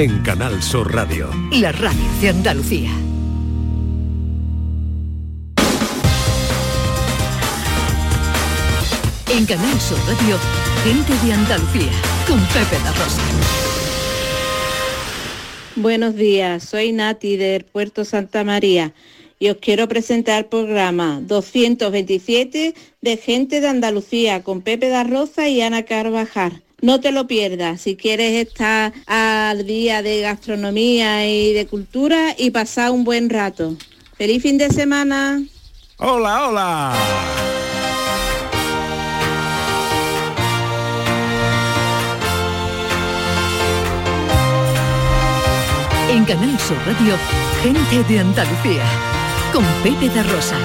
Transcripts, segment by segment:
En Canal Sur Radio. La radio de Andalucía. En Canal Sur Radio, gente de Andalucía, con Pepe La Rosa. Buenos días, soy Nati del Puerto Santa María y os quiero presentar el programa 227 de Gente de Andalucía con Pepe da Rosa y Ana Carvajal. No te lo pierdas si quieres estar al día de gastronomía y de cultura y pasar un buen rato. ¡Feliz fin de semana! ¡Hola, hola! En Canal Sur Radio, gente de Andalucía, con Pepe da Rosa.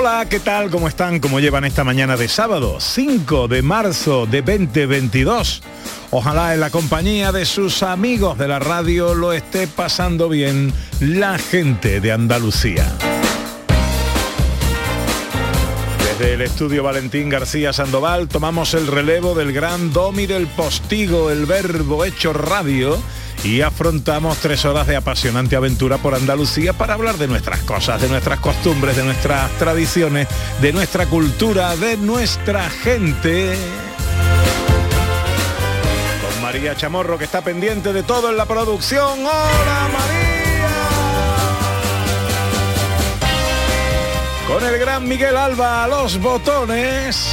Hola, ¿qué tal? ¿Cómo están? ¿Cómo llevan esta mañana de sábado, 5 de marzo de 2022? Ojalá en la compañía de sus amigos de la radio lo esté pasando bien la gente de Andalucía. Desde el estudio Valentín García Sandoval tomamos el relevo del gran domi del postigo, el verbo hecho radio, y afrontamos tres horas de apasionante aventura por Andalucía para hablar de nuestras cosas, de nuestras costumbres, de nuestras tradiciones, de nuestra cultura, de nuestra gente. Con María Chamorro que está pendiente de todo en la producción. ¡Hola María! Con el gran Miguel Alba a los botones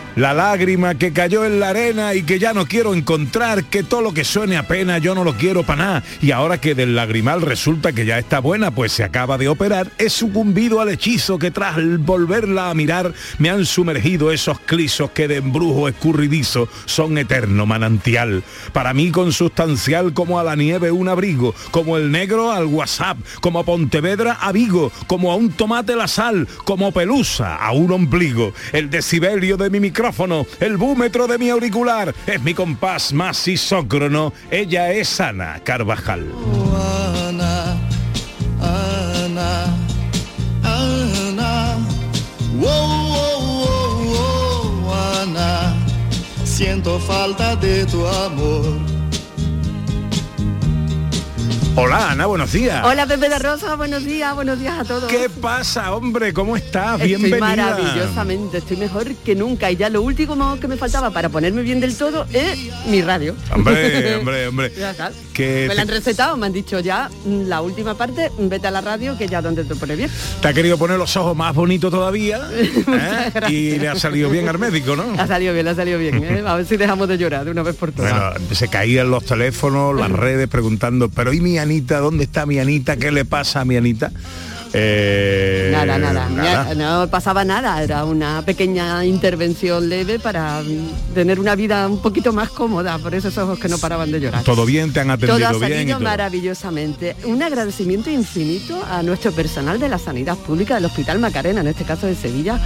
la lágrima que cayó en la arena y que ya no quiero encontrar, que todo lo que suene apenas yo no lo quiero para nada. Y ahora que del lagrimal resulta que ya está buena, pues se acaba de operar, he sucumbido al hechizo que tras volverla a mirar me han sumergido esos clisos que de embrujo escurridizo son eterno manantial. Para mí consustancial como a la nieve un abrigo, como el negro al WhatsApp, como a Pontevedra a Vigo, como a un tomate la sal, como pelusa a un ombligo. El decibelio de mi micrófono el búmetro de mi auricular, es mi compás más isócrono, ella es Ana Carvajal. Ana, Ana, Ana, Ana, siento falta de tu amor. Hola Ana, buenos días. Hola Pepe de Rosa, buenos días, buenos días a todos. ¿Qué pasa, hombre? ¿Cómo estás? Estoy Bienvenida. maravillosamente, estoy mejor que nunca y ya lo último que me faltaba para ponerme bien del todo es mi radio. Hombre, hombre, hombre. Ya está. Que me la han recetado, me han dicho ya mm, la última parte, vete a la radio que ya donde te pone bien. te ha querido poner los ojos más bonitos todavía ¿eh? y le ha salido bien al médico, ¿no? Ha salido bien, ha salido bien. ¿eh? A ver si dejamos de llorar de una vez por todas. Bueno, se caían los teléfonos, las redes preguntando, pero ¿y mi Anita? ¿Dónde está mi Anita? ¿Qué le pasa a mi Anita? Eh, Nada, nada, Ya no pasaba nada, era una pequeña intervención leve para mm, tener una vida un poquito más cómoda, por esos ojos que no paraban de llorar. Todo bien, te han Todo atendido ha bien. y salido todo. maravillosamente. Un agradecimiento infinito a nuestro personal de la sanidad pública del Hospital Macarena, en este caso de Sevilla.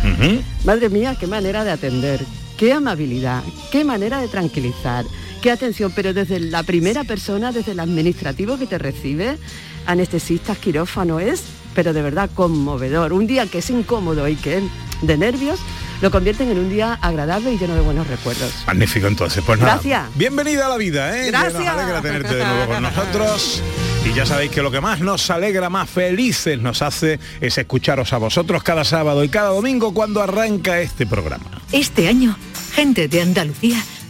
Madre mía, qué manera de atender, qué amabilidad, qué manera de tranquilizar, qué atención, pero desde la primera persona, desde el administrativo que te recibe, anestesistas, quirófano, es, pero de verdad conmovedor. Un día que es incómodo y que es de nervios, lo convierten en un día agradable y lleno de buenos recuerdos. Magnífico entonces, pues nada. Gracias. Bienvenida a la vida, ¿eh? Gracias. Nos alegra tenerte de nuevo con nosotros. Y ya sabéis que lo que más nos alegra, más felices nos hace es escucharos a vosotros cada sábado y cada domingo cuando arranca este programa. Este año, gente de Andalucía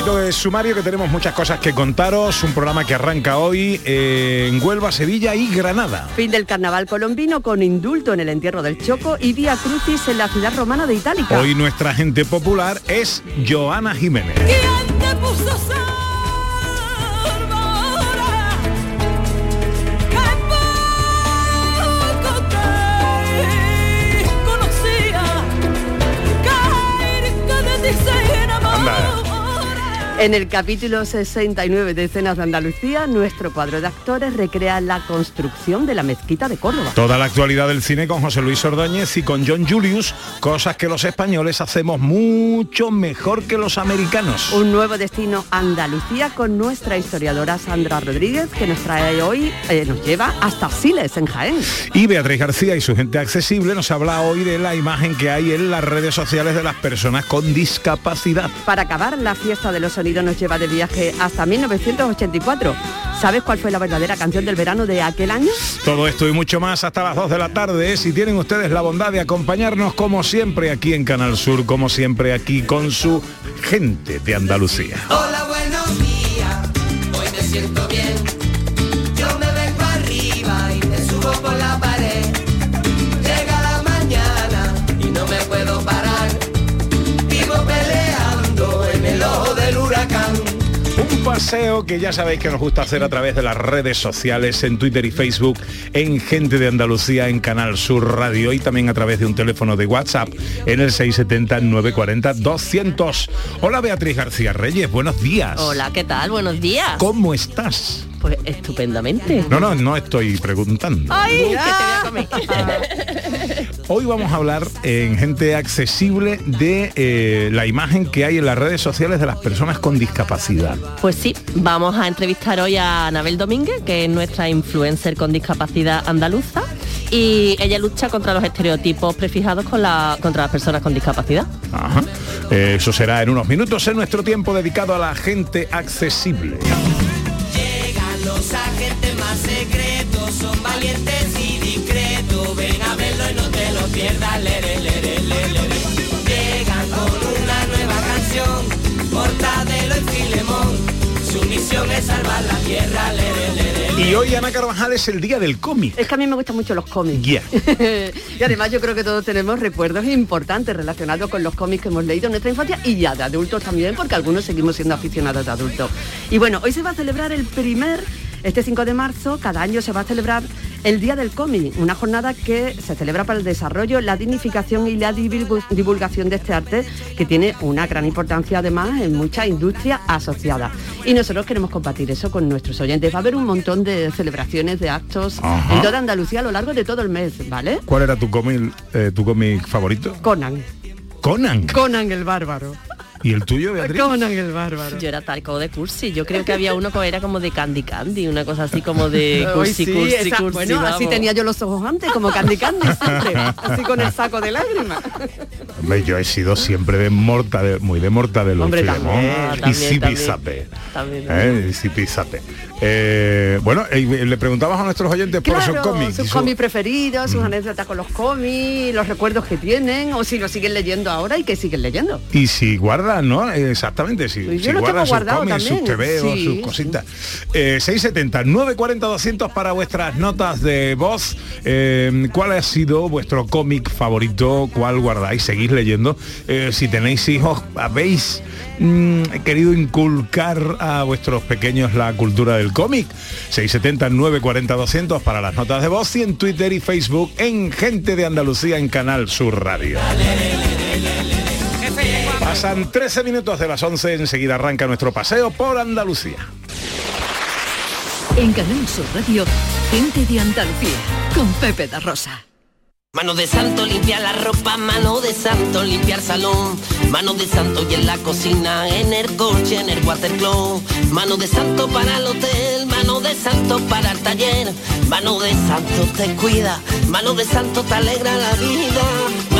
Poquito de sumario que tenemos muchas cosas que contaros. Un programa que arranca hoy en Huelva, Sevilla y Granada. Fin del carnaval colombino con indulto en el entierro del Choco y Vía Crucis en la ciudad romana de Itálica. Hoy nuestra gente popular es Joana Jiménez. En el capítulo 69 de Escenas de Andalucía, nuestro cuadro de actores recrea la construcción de la mezquita de Córdoba. Toda la actualidad del cine con José Luis Ordóñez y con John Julius, cosas que los españoles hacemos mucho mejor que los americanos. Un nuevo destino Andalucía con nuestra historiadora Sandra Rodríguez, que nos trae hoy, eh, nos lleva hasta Siles, en Jaén. Y Beatriz García y su gente accesible nos habla hoy de la imagen que hay en las redes sociales de las personas con discapacidad. Para acabar, la fiesta de los sonidos nos lleva de viaje hasta 1984. ¿Sabes cuál fue la verdadera canción del verano de aquel año? Todo esto y mucho más hasta las 2 de la tarde. Si tienen ustedes la bondad de acompañarnos como siempre aquí en Canal Sur, como siempre aquí con su gente de Andalucía. Hola, buenos días. Hoy me siento bien. Paseo que ya sabéis que nos gusta hacer a través de las redes sociales, en Twitter y Facebook, en Gente de Andalucía, en Canal Sur Radio y también a través de un teléfono de WhatsApp en el 670-940-200. Hola Beatriz García Reyes, buenos días. Hola, ¿qué tal? Buenos días. ¿Cómo estás? Pues estupendamente. No, no, no estoy preguntando. ¡Ay, que te voy a comer! Hoy vamos a hablar en Gente Accesible de eh, la imagen que hay en las redes sociales de las personas con discapacidad. Pues sí, vamos a entrevistar hoy a Anabel Domínguez, que es nuestra influencer con discapacidad andaluza. Y ella lucha contra los estereotipos prefijados con la, contra las personas con discapacidad. Ajá. Eh, eso será en unos minutos en nuestro tiempo dedicado a la gente accesible. Llegan los agentes más secretos, son valientes y pierdas. Lere, lere, lere, lere. Llegan con una nueva canción, Mortadelo y Filemón. Su misión es salvar la tierra. Lere, lere, lere. Y hoy Ana Carvajal es el día del cómic. Es que a mí me gustan mucho los cómics. Yeah. y además yo creo que todos tenemos recuerdos importantes relacionados con los cómics que hemos leído en nuestra infancia y ya de adultos también, porque algunos seguimos siendo aficionados de adultos. Y bueno, hoy se va a celebrar el primer, este 5 de marzo, cada año se va a celebrar el Día del Cómic, una jornada que se celebra para el desarrollo, la dignificación y la divulgación de este arte que tiene una gran importancia además en muchas industrias asociadas. Y nosotros queremos compartir eso con nuestros oyentes. Va a haber un montón de celebraciones, de actos Ajá. en toda Andalucía a lo largo de todo el mes, ¿vale? ¿Cuál era tu cómic, eh, tu cómic favorito? Conan. Conan. Conan el bárbaro. ¿Y el tuyo, Beatriz? Conan el bárbaro. Yo era tal como de cursi. Yo creo que había uno que era como de Candy Candy, una cosa así como de cursi, sí, cursi, esa- cursi. bueno, así vamos. tenía yo los ojos antes, como Candy Candy siempre, así con el saco de lágrimas. Hombre, yo he sido siempre de morta de, muy de morta de los Hombre, Filemón también, y también, zipizape. También, ¿eh? Y zipizape. Eh, bueno, eh, le preguntamos a nuestros oyentes por sus cómics. sus su- cómics preferidos, sus anécdotas con los cómics, los recuerdos que tienen, o si lo siguen leyendo ahora y que siguen leyendo. Y si ¿no? Exactamente, si, Pues si tengo sus cómics, sus TV sí, sus sí. cositas. Eh, 670, 940, 200 para vuestras notas de voz. Eh, ¿Cuál ha sido vuestro cómic favorito? ¿Cuál guardáis? ¿Seguís leyendo? Eh, si tenéis hijos, ¿habéis mm, querido inculcar a vuestros pequeños la cultura del cómic? 670, 940, 200 para las notas de voz y en Twitter y Facebook en Gente de Andalucía en Canal Sur Radio. Pasan 13 minutos de las 11, enseguida arranca nuestro paseo por Andalucía. En Canal Sur Radio, gente de Andalucía, con Pepe da Rosa. Mano de santo limpiar la ropa, mano de santo limpiar salón, mano de santo y en la cocina, en el coche, en el watercloak, mano de santo para el hotel, mano de santo para el taller, mano de santo te cuida, mano de santo te alegra la vida, mano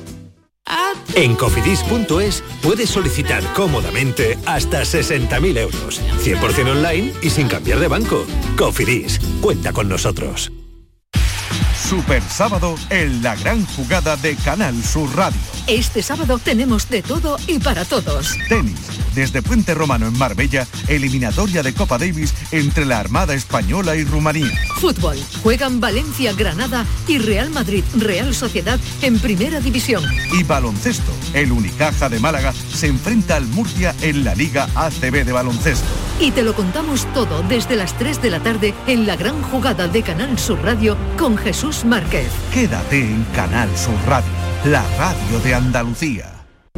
En cofidis.es puedes solicitar cómodamente hasta 60.000 euros. 100% online y sin cambiar de banco. Cofidis, cuenta con nosotros. Super sábado en la gran jugada de Canal Sur Radio. Este sábado tenemos de todo y para todos. Tenis, desde Puente Romano en Marbella, eliminatoria de Copa Davis entre la Armada Española y Rumanía. Fútbol. Juegan Valencia, Granada y Real Madrid, Real Sociedad en Primera División. Y baloncesto, el Unicaja de Málaga se enfrenta al Murcia en la Liga ACB de baloncesto. Y te lo contamos todo desde las 3 de la tarde en la gran jugada de Canal Sur Radio con Jesús Márquez. Quédate en Canal Sur Radio, la radio de Andalucía.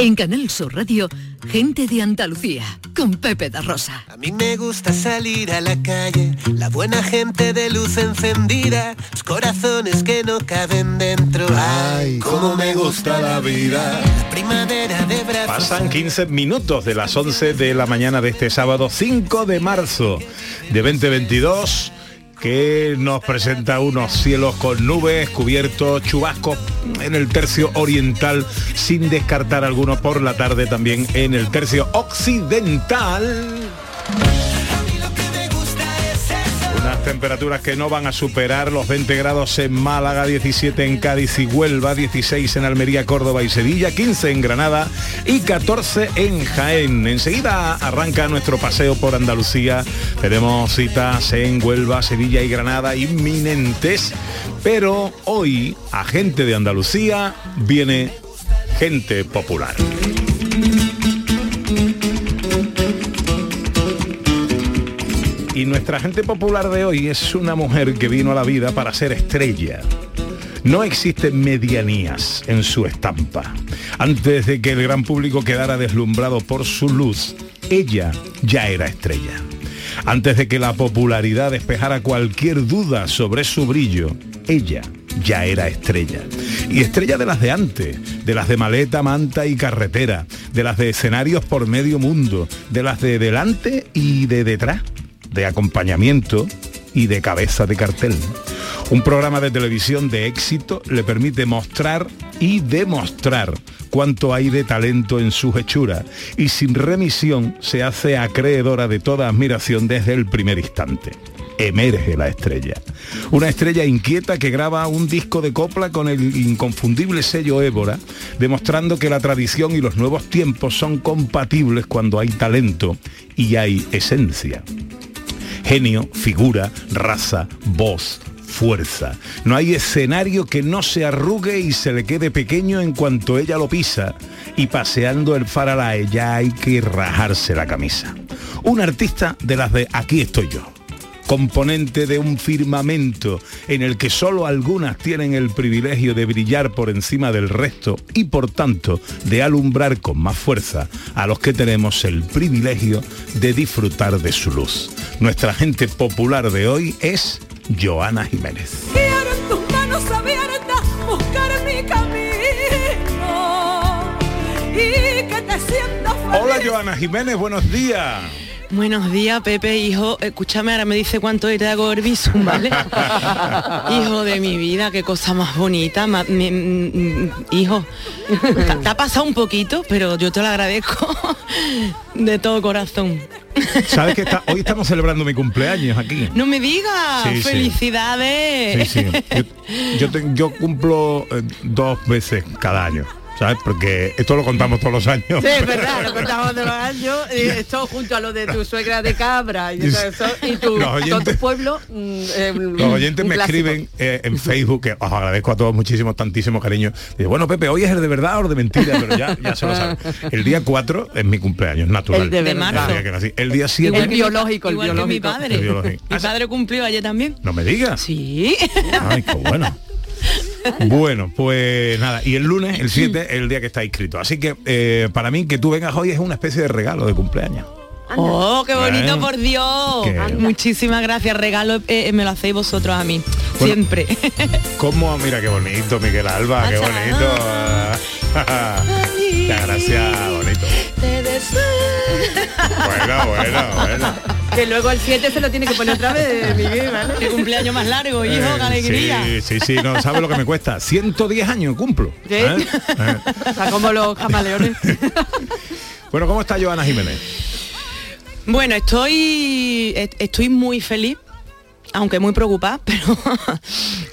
En Canal Sur Radio, gente de Andalucía, con Pepe da Rosa. A mí me gusta salir a la calle, la buena gente de luz encendida, los corazones que no caben dentro. Ay, cómo me gusta la vida. La primavera de brazos. Pasan 15 minutos de las 11 de la mañana de este sábado 5 de marzo de 2022 que nos presenta unos cielos con nubes, cubiertos, chubascos en el tercio oriental, sin descartar algunos por la tarde también en el tercio occidental. Temperaturas que no van a superar los 20 grados en Málaga, 17 en Cádiz y Huelva, 16 en Almería, Córdoba y Sevilla, 15 en Granada y 14 en Jaén. Enseguida arranca nuestro paseo por Andalucía. Tenemos citas en Huelva, Sevilla y Granada inminentes, pero hoy a gente de Andalucía viene gente popular. Y nuestra gente popular de hoy es una mujer que vino a la vida para ser estrella. No existen medianías en su estampa. Antes de que el gran público quedara deslumbrado por su luz, ella ya era estrella. Antes de que la popularidad despejara cualquier duda sobre su brillo, ella ya era estrella. Y estrella de las de antes, de las de maleta, manta y carretera, de las de escenarios por medio mundo, de las de delante y de detrás de acompañamiento y de cabeza de cartel. Un programa de televisión de éxito le permite mostrar y demostrar cuánto hay de talento en sus hechuras y sin remisión se hace acreedora de toda admiración desde el primer instante. Emerge la estrella. Una estrella inquieta que graba un disco de copla con el inconfundible sello Évora, demostrando que la tradición y los nuevos tiempos son compatibles cuando hay talento y hay esencia genio, figura, raza, voz, fuerza. No hay escenario que no se arrugue y se le quede pequeño en cuanto ella lo pisa. Y paseando el faralae ya hay que rajarse la camisa. Un artista de las de Aquí estoy yo. Componente de un firmamento en el que solo algunas tienen el privilegio de brillar por encima del resto y por tanto de alumbrar con más fuerza a los que tenemos el privilegio de disfrutar de su luz. Nuestra gente popular de hoy es Joana Jiménez. Quiero en tus manos abiertas buscar mi camino y que te sientas Hola Joana Jiménez, buenos días. Buenos días, Pepe, hijo. Escúchame, ahora me dice cuánto te hago el visum, ¿vale? hijo de mi vida, qué cosa más bonita. ma- mi- mm, hijo, te, te ha pasado un poquito, pero yo te lo agradezco de todo corazón. ¿Sabes que está- hoy estamos celebrando mi cumpleaños aquí? No me digas, Sí, felicidades. Sí, sí. Yo, yo te- yo cumplo eh, dos veces cada año, ¿sabes? Porque esto lo contamos todos los años. Sí, es verdad, lo contamos de los años, y esto junto a lo de tu suegra de cabra y, todo eso, y tu, Los todo oyentes- tu pueblo. mm, eh, Los oyentes me clásico. escriben eh, en Facebook, que os agradezco a todos muchísimo, tantísimo cariño. Dice, bueno, Pepe, hoy es el de verdad o el de mentira, pero ya, ya se lo saben. El día 4 es mi cumpleaños, natural. El de verdad. El día que nací. El día 7... Igual que mi- igual que mi padre. El biológico. Mi padre cumplió ayer también. No me digas. Sí. Ay, qué bueno. Bueno, pues nada, y el lunes, el 7, el día que está inscrito. Así que eh, para mí que tú vengas hoy es una especie de regalo de cumpleaños. Oh, qué bonito, por Dios. qué- Muchísimas gracias. Regalo eh, eh, me lo hacéis vosotros a mí. Bueno. Siempre. ¿Cómo? Mira qué bonito, Miguel Alba, qué bonito. Muchas gracias, bonito. Bueno, bueno, bueno. Que luego el 7 se lo tiene que poner otra vez, Miguel, ¿vale? Qué cumpleaños más largo, hijo, Eh, alegría. Sí, sí, sí, no sabes lo que me cuesta. 110 años cumplo. ¿Sí? ¿eh? Está como los camaleones. Bueno, ¿cómo está Joana Jiménez? Bueno, estoy est- estoy muy feliz, aunque muy preocupada, pero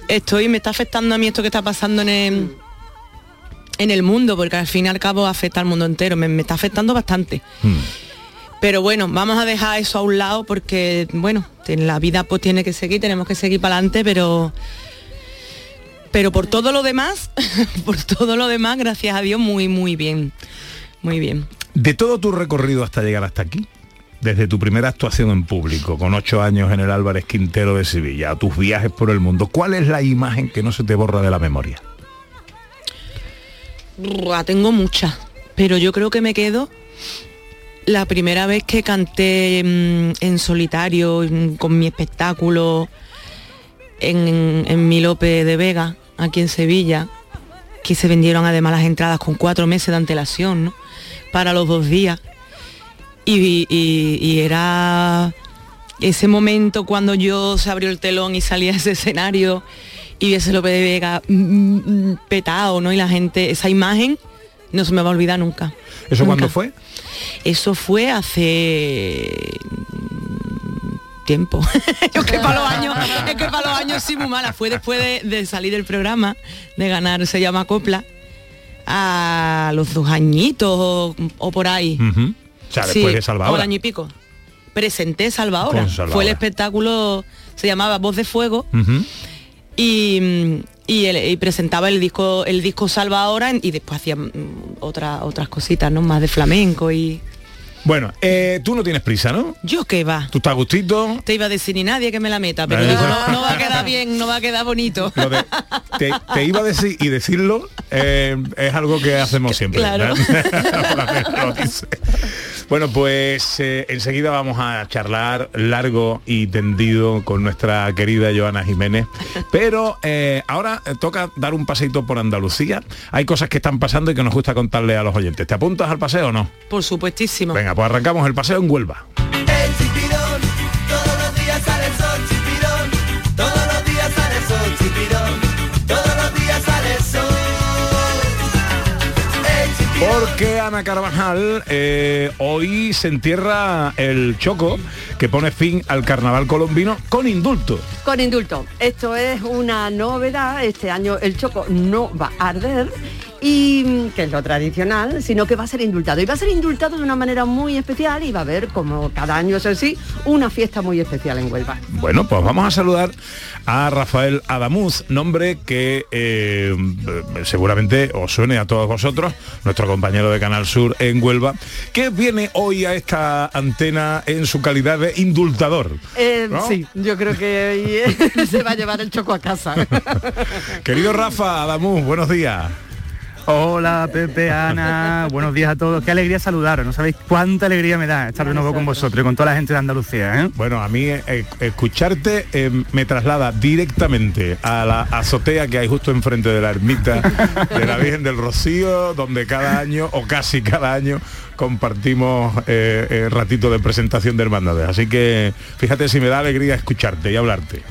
estoy me está afectando a mí esto que está pasando en el, en el mundo, porque al fin y al cabo afecta al mundo entero, me, me está afectando bastante. Pero bueno, vamos a dejar eso a un lado porque, bueno, en la vida pues tiene que seguir, tenemos que seguir para adelante, pero pero por todo lo demás, por todo lo demás, gracias a Dios, muy, muy bien. Muy bien. De todo tu recorrido hasta llegar hasta aquí, desde tu primera actuación en público, con ocho años en el Álvarez Quintero de Sevilla, a tus viajes por el mundo, ¿cuál es la imagen que no se te borra de la memoria? Tengo muchas, pero yo creo que me quedo la primera vez que canté mm, en solitario mm, con mi espectáculo en, en mi Lope de Vega, aquí en Sevilla, que se vendieron además las entradas con cuatro meses de antelación, ¿no? Para los dos días. Y, y- era ese momento cuando yo se abrió el telón y salía ese escenario y ese Lope de Vega mm, petado, ¿no? Y la gente, esa imagen no se me va a olvidar nunca. ¿Eso Nunca. cuándo fue? Eso fue hace mm, tiempo. es que para los años, es que para los años sí muy mala. Fue después de, de salir del programa, de ganar Se llama Copla, a los dos añitos o, o por ahí. Ujú. O sea, después Sí, de Salvador. año y pico. Presenté Salvadora. Fue el espectáculo, se llamaba Voz de Fuego y, el- y presentaba el disco el disco Salvadora y después hacía mm, otra- otras cositas, ¿no? Más de flamenco y. Bueno, eh, tú no tienes prisa, ¿no? Yo qué va. Tú estás a gustito. Te iba a decir ni nadie que me la meta, pero no, no va a quedar bien, no va a quedar bonito. Te, te iba a decir y decirlo eh, es algo que hacemos siempre. Claro. bueno, pues eh, enseguida vamos a charlar largo y tendido con nuestra querida Joana Jiménez. Pero eh, ahora toca dar un paseito por Andalucía. Hay cosas que están pasando y que nos gusta contarle a los oyentes. ¿Te apuntas al paseo o no? Por supuestísimo. Venga, pues arrancamos el paseo en Huelva. Todos los días sale el sol, chipirón, todos los días sale el sol, chipirón, Porque Ana Carvajal eh, hoy se entierra el choco que pone fin al carnaval colombino con indulto. Con indulto. Esto es una novedad. Este año el choco no va a arder. Y mm, que es lo tradicional, sino que va a ser indultado. Y va a ser indultado de una manera muy especial y va a haber, como cada año eso sí, una fiesta muy especial en Huelva. Bueno, pues vamos a saludar a Rafael Adamuz, nombre que eh, seguramente os suene a todos vosotros, nuestro compañero de Canal Sur en Huelva, que viene hoy a esta antena en su calidad de indultador. Eh, ¿No? Sí, yo creo que hoy, se va a llevar el choco a casa. Querido Rafa Adamuz, buenos días. Hola Pepe, Ana, buenos días a todos. Qué alegría saludaros, no sabéis cuánta alegría me da estar de nuevo con vosotros y con toda la gente de Andalucía. ¿eh? Bueno, a mí eh, escucharte eh, me traslada directamente a la azotea que hay justo enfrente de la ermita de la Virgen del Rocío, donde cada año o casi cada año compartimos ratito de presentación de hermandades. Así que fíjate si me da alegría escucharte y hablarte.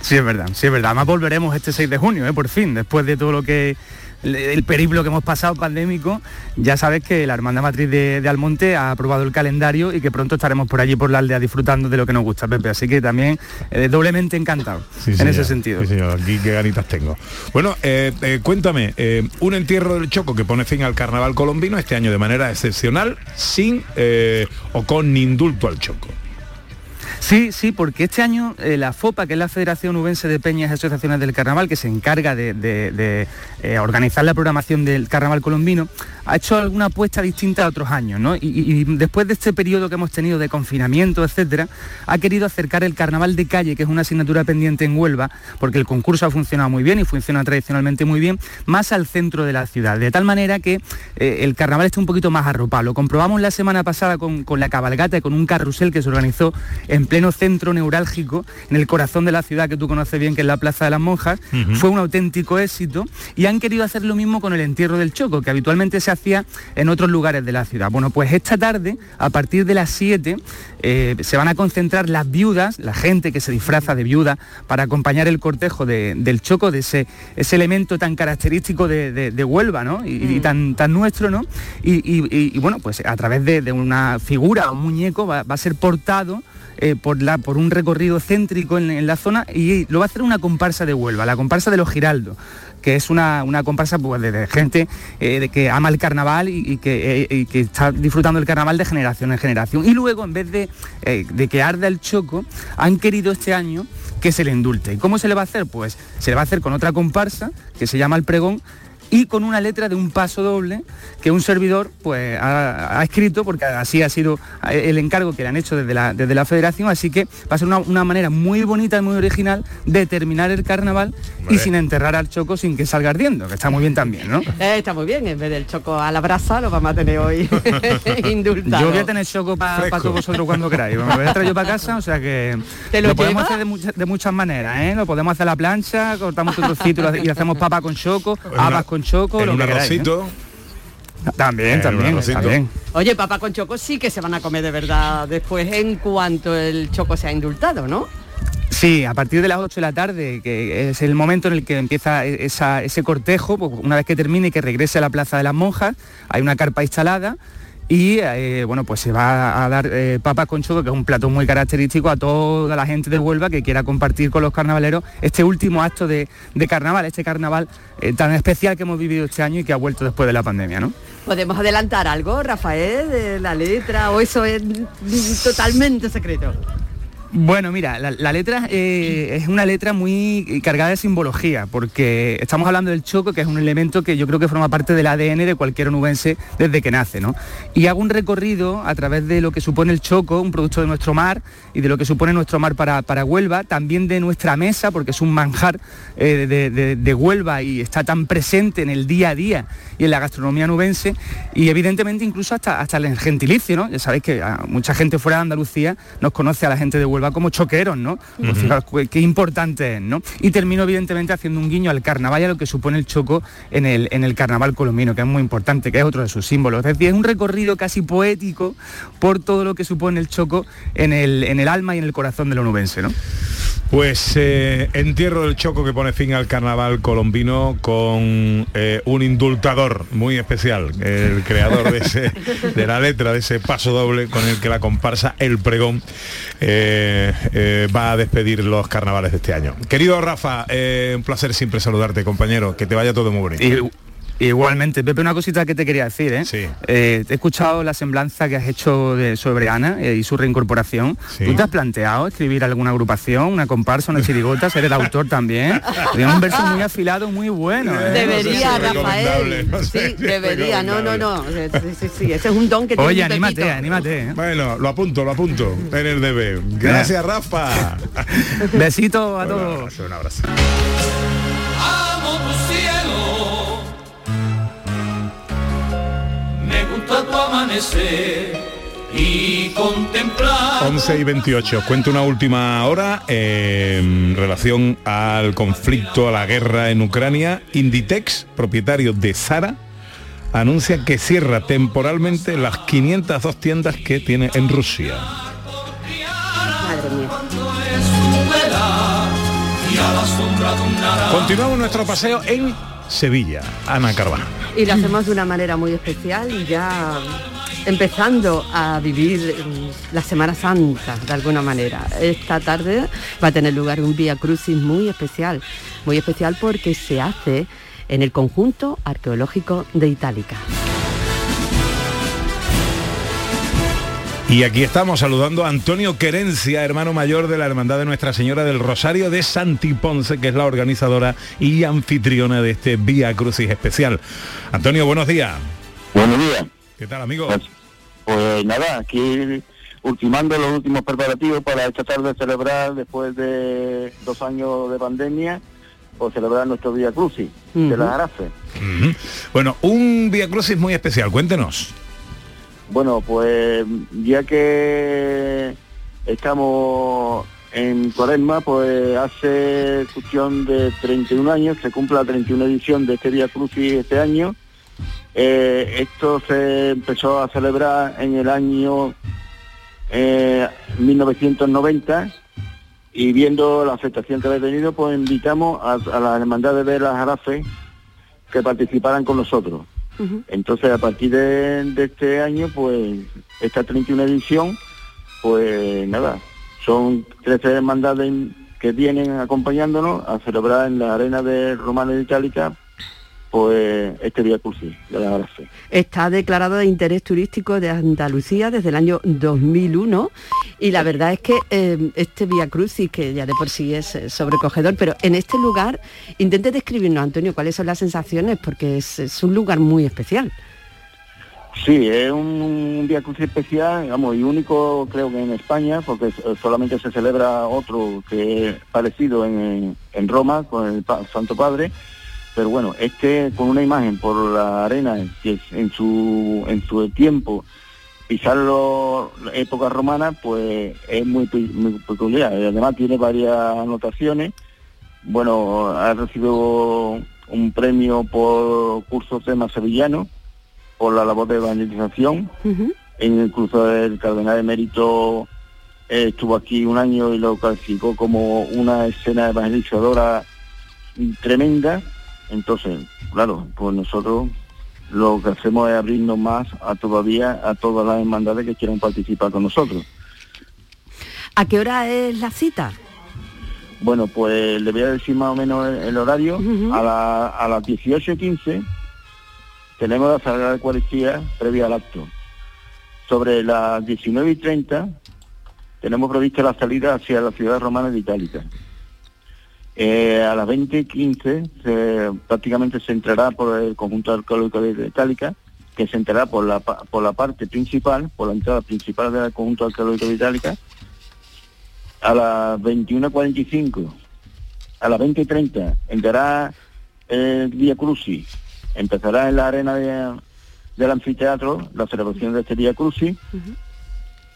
Sí, es verdad, sí, es verdad. Además volveremos este 6 de junio, ¿eh? por fin, después de todo lo que el periplo que hemos pasado pandémico, ya sabes que la Hermandad Matriz de, de, Almonte ha aprobado el calendario y que pronto estaremos por allí por la aldea disfrutando de lo que nos gusta, Pepe. Así que también eh, doblemente encantado Sí, en señor. ese sentido. Sí, señor, aquí qué ganitas tengo. Bueno, eh, eh, cuéntame, eh, un entierro del Choco que pone fin al carnaval colombino este año de manera excepcional, sin o con indulto al Choco. Sí, sí, porque este año eh, la FOPA, que es la Federación Ubense de Peñas y Asociaciones del Carnaval, que se encarga de, eh, organizar la programación del Carnaval colombino, ha hecho alguna apuesta distinta a otros años, ¿no? Y, después de este periodo que hemos tenido de confinamiento, etcétera, ha querido acercar el Carnaval de calle, que es una asignatura pendiente en Huelva, porque el concurso ha funcionado muy bien y funciona tradicionalmente muy bien, más al centro de la ciudad, de tal manera que eh, el Carnaval esté un poquito más arropado. Lo comprobamos la semana pasada con, con la cabalgata y con un carrusel que se organizó en pleno centro neurálgico, en el corazón de la ciudad que tú conoces bien, que es la Plaza de las Monjas. Fue un auténtico éxito y han querido hacer lo mismo con el entierro del Choco, que habitualmente se en otros lugares de la ciudad. Bueno, pues esta tarde, a partir de las 7, eh, se van a concentrar las viudas, la gente que se disfraza de viuda para acompañar el cortejo de- del Choco, de ese, ese elemento tan característico de, de- de Huelva, ¿no? Y, y tan, tan nuestro, ¿no? Y, y- bueno, pues a través de, de una figura, un muñeco, va, va a ser portado eh, por, la, por un recorrido céntrico en, en la zona y lo va a hacer una comparsa de Huelva, la comparsa de los Giraldos que es una, una comparsa pues, de, de gente eh, de que ama el carnaval y, y que, eh, y que está disfrutando el carnaval de generación en generación. Y luego, en vez de, eh, de que arda el choco, han querido este año que se le indulte. ¿Y cómo se le va a hacer? Pues se le va a hacer con otra comparsa que se llama El Pregón y con una letra de un paso doble que un servidor pues ha, ha escrito porque así ha sido el encargo que le han hecho desde la, desde la federación así que va a ser una, una manera muy bonita y muy original de terminar el carnaval y sin enterrar al choco sin que salga ardiendo que está muy bien también ¿no? Eh, está muy bien, en vez del choco a la brasa lo vamos a tener hoy indultado. Yo voy a tener choco para todos vosotros cuando queráis. Me voy a traer yo para casa, o sea que ¿Te lo podemos hacer de, muchas- de muchas maneras, ¿eh? Lo podemos hacer a la plancha, cortamos un trocito y y hacemos papa con choco, habas con choco, en lo un que queráis. ¿eh? arrocito. También, En también, arrocito. también. Oye, papa con choco sí que se van a comer de verdad después en cuanto el choco sea indultado, ¿no? Sí, a partir de las 8 de la tarde, que es el momento en el que empieza e- esa- ese cortejo, pues una vez que termine y que regrese a la Plaza de las Monjas, hay una carpa instalada y eh, bueno, pues se va a dar eh, papas con choco, que es un plato muy característico a toda la gente de Huelva que quiera compartir con los carnavaleros este último acto de, carnaval, este carnaval eh, tan especial que hemos vivido este año y que ha vuelto después de la pandemia, ¿no? ¿Podemos adelantar algo, Rafael, de la letra o eso es totalmente secreto? Bueno, mira, la, letra eh, es una letra muy cargada de simbología, porque estamos hablando del choco, que es un elemento que yo creo que forma parte del ADN de cualquier onubense desde que nace, ¿no? Y hago un recorrido a través de lo que supone el choco, un producto de nuestro mar, y de lo que supone nuestro mar para, para Huelva, también de nuestra mesa, porque es un manjar eh, de, de- Huelva y está tan presente en el día a día y en la gastronomía nubense, y evidentemente incluso hasta, hasta el gentilicio, ¿no? Ya sabéis que mucha gente fuera de Andalucía nos conoce a la gente de Huelva como choqueros, ¿no? Pues Ujú. fijaos qué- qué importante es, ¿no? Y termino evidentemente haciendo un guiño al carnaval y a lo que supone el choco en el, en el carnaval colombino, que es muy importante, que es otro de sus símbolos. Es decir, es un recorrido casi poético por todo lo que supone el choco en el, en el alma y en el corazón del onubense, ¿no? Pues eh, entierro del choco que pone fin al carnaval colombino con eh, un indultador muy especial, el creador de, ese, de la letra de ese paso doble con el que la comparsa El Pregón eh, eh, va a despedir los carnavales de este año. Querido Rafa, eh, un placer siempre saludarte, compañero, que te vaya todo muy bonito. Y- Igualmente, Pepe, una cosita que te quería decir, ¿eh? Eh, te he escuchado la semblanza que has hecho de- sobre Ana eh, y su reincorporación. ¿Tú te has planteado escribir alguna agrupación, una comparsa, una chirigota, ser el autor también? Tiene un verso muy afilado, muy bueno. ¿eh? Debería, Rafael. Sí, debería. No, no, no. Sí, sí, sí, Ese es un don que tiene Oye, anímate, Pepito. anímate. ¿eh? Bueno, lo apunto, lo apunto en el DB. Gracias, Rafa. Besitos a todos. Un abrazo. Tu amanecer y contemplar 11 y 28. Os cuento una última hora eh, en relación al conflicto, a la guerra en Ucrania. Inditex, propietario de Zara, anuncia que cierra temporalmente las 502 tiendas que tiene en Rusia. Madre mía. Continuamos nuestro paseo en Sevilla. Ana Carvajal. Y lo hacemos de una manera muy especial y ya empezando a vivir mm, la Semana Santa de alguna manera. Esta tarde va a tener lugar un Vía Crucis muy especial, muy especial porque se hace en el conjunto arqueológico de Itálica. Y aquí estamos saludando a Antonio Querencia, hermano mayor de la Hermandad de Nuestra Señora del Rosario de Santiponce, que es la organizadora y anfitriona de este Vía Crucis especial. Antonio, buenos días. Buenos días. ¿Qué tal, amigo? Pues nada, aquí ultimando los últimos preparativos para esta tarde celebrar, después de dos años de pandemia, pues celebrar nuestro Vía Crucis de las Arafes. Bueno, un Vía Crucis muy especial, cuéntenos. Bueno, pues ya que estamos en Cuaresma, pues hace cuestión de 31 años, se cumple la 31 edición de este Vía Crucis este año. Eh, esto se empezó a celebrar en el año eh, 1990 y viendo la aceptación que había tenido, pues invitamos a, a las hermandades de las Arafes que participaran con nosotros. Entonces, a partir de, este año, pues, esta 31 edición, pues nada, son 13 hermandades que vienen acompañándonos a celebrar en la arena de Romana de Itálica, pues, este Vía Crucis de la Arafe. Está declarado de interés turístico de Andalucía desde el año 2001 y la verdad es que eh, este Vía Crucis, que ya de por sí es eh, sobrecogedor, pero en este lugar, intente describirnos, Antonio, cuáles son las sensaciones, porque es, es un lugar muy especial. Sí, es un, un Vía Crucis especial, digamos, y único creo que en España, porque solamente se celebra otro que es parecido en, en Roma con el Pa- Santo Padre, pero bueno, este con una imagen por la arena que es en su en su tiempo pisarlo la época romana, pues es muy, pe- muy peculiar. Además tiene varias anotaciones. Bueno, ha recibido un premio por curso tema sevillano por la labor de evangelización. Incluso el cardenal de mérito eh, estuvo aquí un año y lo calificó como una escena evangelizadora tremenda. Entonces, claro, pues nosotros lo que hacemos es abrirnos más a todavía a todas las hermandades que quieran participar con nosotros. ¿A qué hora es la cita? Bueno, pues le voy a decir más o menos el, el horario. a, la- a las 18.15 tenemos la Sagrada Eucaristía previa al acto. Sobre las 19.30 tenemos prevista la salida hacia la ciudad romana de Itálica. Eh, a las 20.15 se- prácticamente se entrará por el conjunto arqueológico de Itálica, que se entrará por la, por la parte principal, por la entrada principal del conjunto arqueológico de Itálica, a las 21.45, a las 20.30 entrará el Vía Crucis, empezará en la arena de- del anfiteatro la celebración de este Vía Crucis,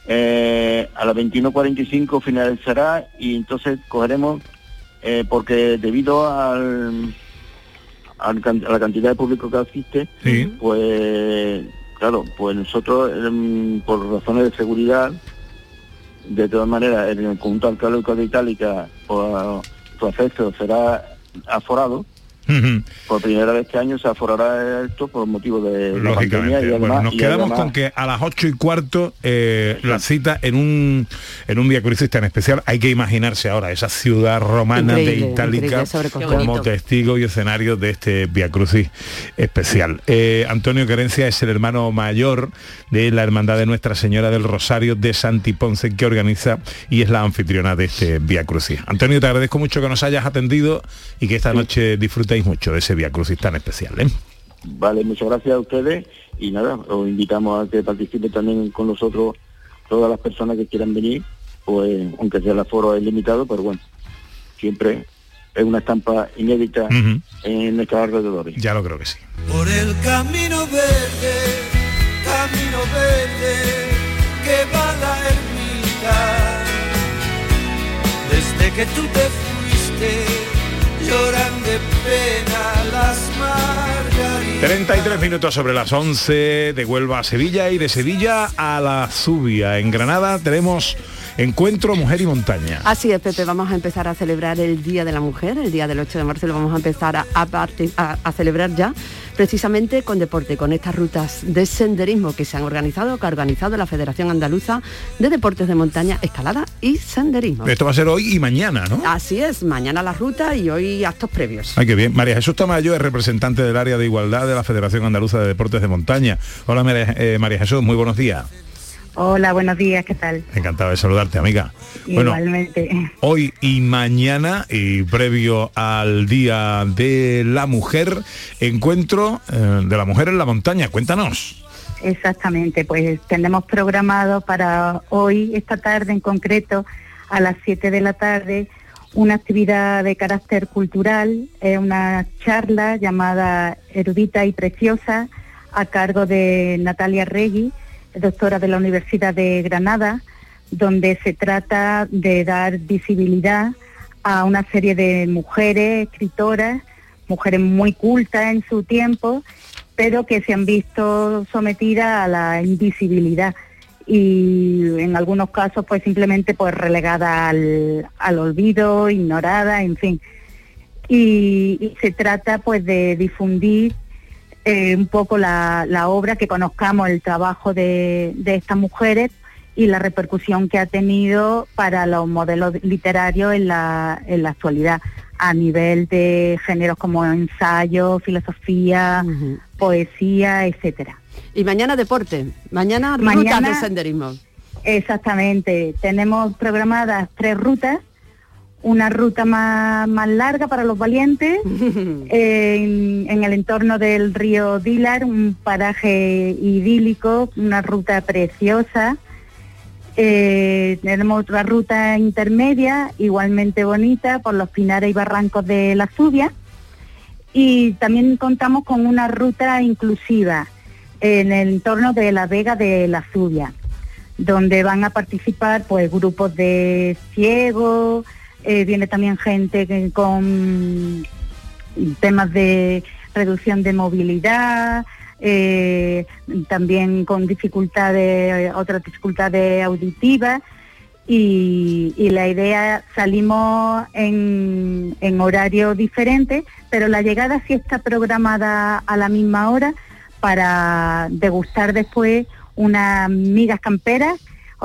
Eh, a las 21.45 finalizará y entonces cogeremos, eh, porque debido al, a la cantidad de público que asiste, pues claro, pues nosotros em, por razones de seguridad de todas maneras, en el conjunto arqueológico de Itálica, por, su acceso será aforado. Por primera vez este año se aforará esto por motivo de la pandemia Lógicamente. y Bueno, nos y quedamos además- con que a las ocho y cuarto eh, la cita en un en un Via Crucis tan especial. Hay que imaginarse ahora esa ciudad romana Increíble, de Itálica como testigo y escenario de este Via Crucis especial. Eh, Antonio Querencia es el hermano mayor de la Hermandad de Nuestra Señora del Rosario de Santi Ponce que organiza y es la anfitriona de este Via Crucis. Antonio, te agradezco mucho que nos hayas atendido y que esta noche disfrutéis mucho de ese Via Crucis tan especial. ¿eh? Vale, muchas gracias a ustedes y nada, os invitamos a que participen también con nosotros todas las personas que quieran venir, pues aunque sea el aforo es limitado, pero bueno, siempre es una estampa inédita en nuestros alrededores. Ya lo creo que sí. Por el camino verde camino verde que va a la ermita. Desde que tú te fuiste, lloran de pena las margaritas. 33 minutos sobre las 11 de Huelva a Sevilla y de Sevilla a la Zubia. En Granada tenemos encuentro Mujer y Montaña. Así es, Pepe, vamos a empezar a celebrar el Día de la Mujer, el día del 8 de marzo lo vamos a empezar a, a parti- a- a celebrar ya, precisamente con deporte, con estas rutas de senderismo que se han organizado, que ha organizado la Federación Andaluza de Deportes de Montaña, Escalada y Senderismo. Esto va a ser hoy y mañana, ¿no? Así es, mañana la ruta y hoy actos previos. Ay, qué bien. María Jesús Tamayo es representante del área de igualdad de la Federación Andaluza de Deportes de Montaña. Hola María, eh, María Jesús, muy buenos días. Hola, buenos días, ¿qué tal? Encantado de saludarte, amiga. Bueno, Igualmente. hoy y mañana, y previo al Día de la Mujer, encuentro eh, de la mujer en la montaña. Cuéntanos. Exactamente, pues tenemos programado para hoy, esta tarde en concreto, a las 7 de la tarde, una actividad de carácter cultural, eh, una charla llamada Erudita y Preciosa, a cargo de Natalia Regui, doctora de la Universidad de Granada, donde se trata de dar visibilidad a una serie de mujeres escritoras, mujeres muy cultas en su tiempo, pero que se han visto sometidas a la invisibilidad y en algunos casos pues simplemente pues relegada al, olvido, ignorada, en fin. Y, y se trata pues de difundir eh, un poco la, la obra, que conozcamos el trabajo de, de estas mujeres y la repercusión que ha tenido para los modelos literarios en la, en la actualidad, a nivel de géneros como ensayo, filosofía, poesía, etcétera. Y mañana deporte, mañana, Mañana- rutas de senderismo. Exactamente. Tenemos programadas tres rutas. Una ruta más, más larga para los valientes en, en el entorno del río Dilar, un paraje idílico, una ruta preciosa. Eh, tenemos otra ruta intermedia, igualmente bonita, por los pinares y barrancos de la Zubia. Y también contamos con una ruta inclusiva en el entorno de la Vega de la Zubia, donde van a participar pues grupos de ciegos, eh, viene también gente con temas de reducción de movilidad, eh, también con dificultades, otras dificultades auditivas. Y, y la idea, salimos en, en horario diferente, pero la llegada sí está programada a la misma hora para degustar después unas migas camperas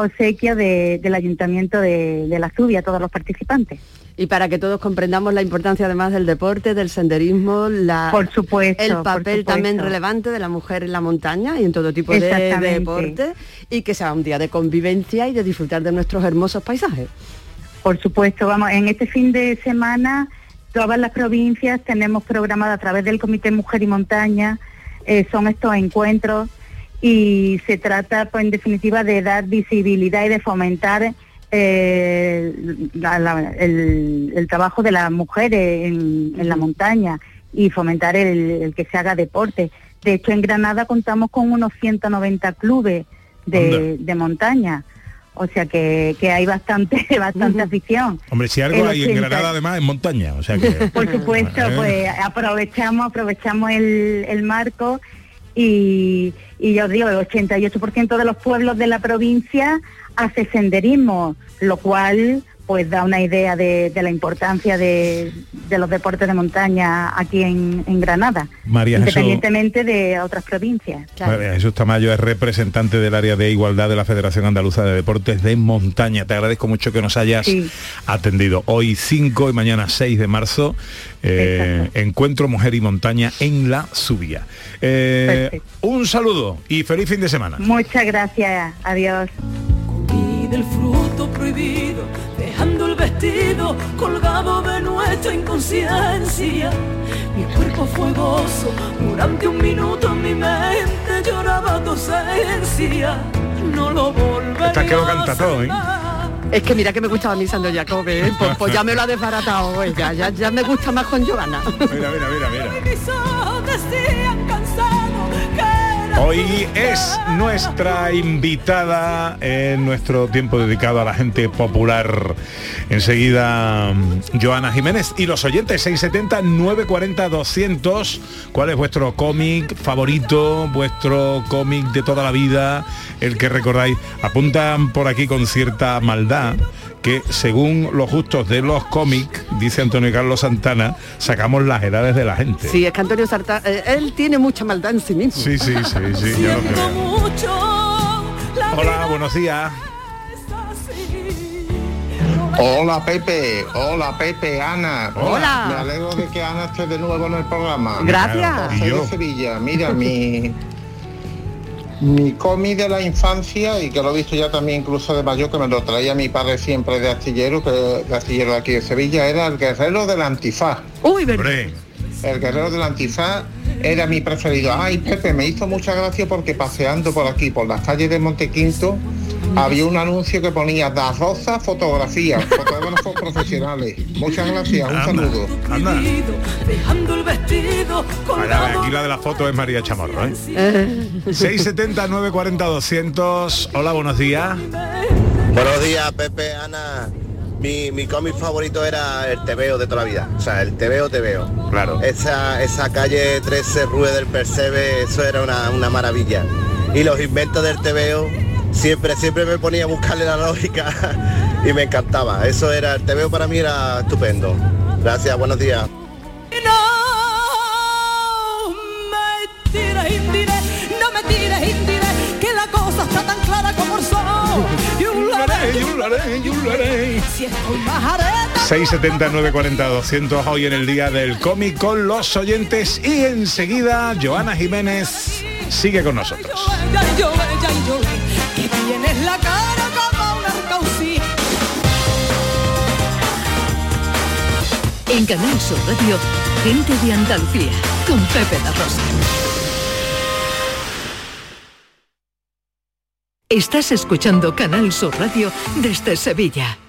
obsequio de- del Ayuntamiento de, de la Zubia a todos los participantes. Y para que todos comprendamos la importancia además del deporte, del senderismo, la, Por supuesto, el por papel también relevante de la mujer en la montaña y en todo tipo de, de deporte y que sea un día de convivencia y de disfrutar de nuestros hermosos paisajes. Por supuesto, vamos, en este fin de semana todas las provincias tenemos programado a través del Comité Mujer y Montaña, eh, son estos encuentros y se trata, pues, en definitiva, de dar visibilidad y de fomentar eh, la- la- el, el trabajo de las mujeres en, en la montaña y fomentar el, el que se haga deporte. De hecho, en Granada contamos con unos 190 clubes de, de montaña. O sea que, que hay bastante, bastante afición. Hombre, si algo El hay en 80. Granada además en montaña, o sea que... Por supuesto, pues aprovechamos, aprovechamos el, el marco y, y yo os digo, el 88% de los pueblos de la provincia hace senderismo, lo cual pues da una idea de, de la importancia de, de los deportes de montaña aquí en, en Granada, María Jesús. independientemente de otras provincias. María Jesús Tamayo es representante del área de igualdad de la Federación Andaluza de Deportes de Montaña. Te agradezco mucho que nos hayas Sí. atendido. Hoy 5 y mañana 6 de marzo, eh, encuentro Mujer y Montaña en la Subía. Eh, un saludo y feliz fin de semana. Muchas gracias, adiós. y del fruto prohibido, dejando el vestido colgado de nuestra inconsciencia. Mi cuerpo fuegoso, durante un minuto mi mente lloraba tu ausencia. No lo volveré Esta que lo a canta todo, ¿eh? Es que mira que me gustaba mi Sandro Jacobe, ¿eh? pues, pues ya me lo ha desbaratado, ya, ya, ya me gusta más con Giovanna. Mira, mira, mira, mira. Hoy es nuestra invitada en nuestro tiempo dedicado a la gente popular. Enseguida, mm, Joana Jiménez y los oyentes 670 940 200. ¿Cuál es vuestro cómic favorito? Vuestro cómic de toda la vida, el que recordáis. Apuntan por aquí con cierta maldad que según los gustos de los cómics, dice Antonio Carlos Santana, sacamos las edades de la gente. Sí, es que Antonio Sarta, eh, él tiene mucha maldad en sí mismo. Sí, sí, sí, sí, yo lo creo. Hola, buenos días. Hola Pepe, hola Pepe, Ana. Hola. Me alegro de que Ana esté de nuevo en el programa. Gracias. Soy de Sevilla. Mira, mi mi cómic de la infancia y que lo he visto ya también incluso de mayor, que me lo traía mi padre siempre de astillero, que de astillero de aquí de Sevilla, era el guerrero del antifaz. Uy, El guerrero del antifaz era mi preferido. Ay, Pepe, me hizo mucha gracia porque paseando por aquí, por las calles de Montequinto, había un anuncio que ponía Da Rosa Fotografía, fotógrafos profesionales. Muchas gracias, un saludo. Anda. Dejando el vestido Vaya, aquí la de la foto es María Chamorro, ¿eh? 670 940 200. Hola, buenos días. Buenos días, Pepe, Ana. Mi, mi cómic favorito era el Tebeo de toda la vida. O sea, el Tebeo, Tebeo. Claro. Esa, esa calle 13 Rue del Percebe, eso era una, una maravilla. Y los inventos del Tebeo, siempre, siempre me ponía a buscarle la lógica y me encantaba. Eso era, el Tebeo para mí era estupendo. Gracias, buenos días. me tires indire, no me tires indire, que la cosa está tan clara como el sol. Si estoy más areta, 670 940 200 hoy en el día del cómic con los oyentes y enseguida Joana Jiménez sigue con nosotros. Tienes la cara como una arcaucí. En Canal Sur Radio, gente de Andalucía, con Pepe la Rosa. Estás escuchando Canal Sur Radio desde Sevilla.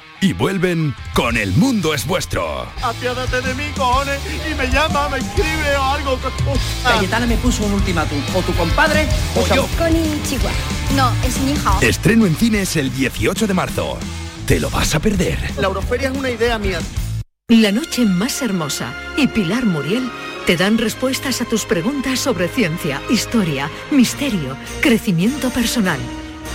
y vuelven con El Mundo es Vuestro. Apiádate de mí, cojones, y me llama, me escribe o algo. Cayetana me puso un ultimátum. O tu compadre o yo. Konnichiwa. No, es ni hao. Estreno en cines el 18 de marzo. ¿Te lo vas a perder? La Euroferia es una idea mía. La noche más hermosa y Pilar Muriel te dan respuestas a tus preguntas sobre ciencia, historia, misterio, crecimiento personal,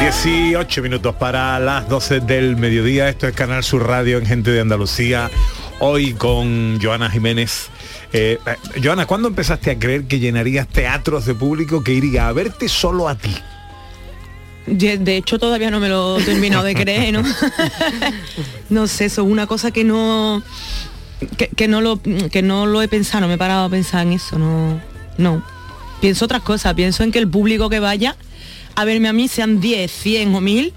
18 minutos para las 12 del mediodía. Esto es Canal Sur Radio en Gente de Andalucía. Hoy con Joana Jiménez. Eh, eh, Joana, ¿cuándo empezaste a creer que llenarías teatros de público que iría a verte solo a ti? De de hecho todavía no me lo he terminado de creer, ¿no? no sé, eso es una cosa que no que, que no lo que no lo he pensado, no me he parado a pensar en eso, no. No. Pienso otras cosas, pienso en que el público que vaya a verme a mí, sean 10, 100 o 1000,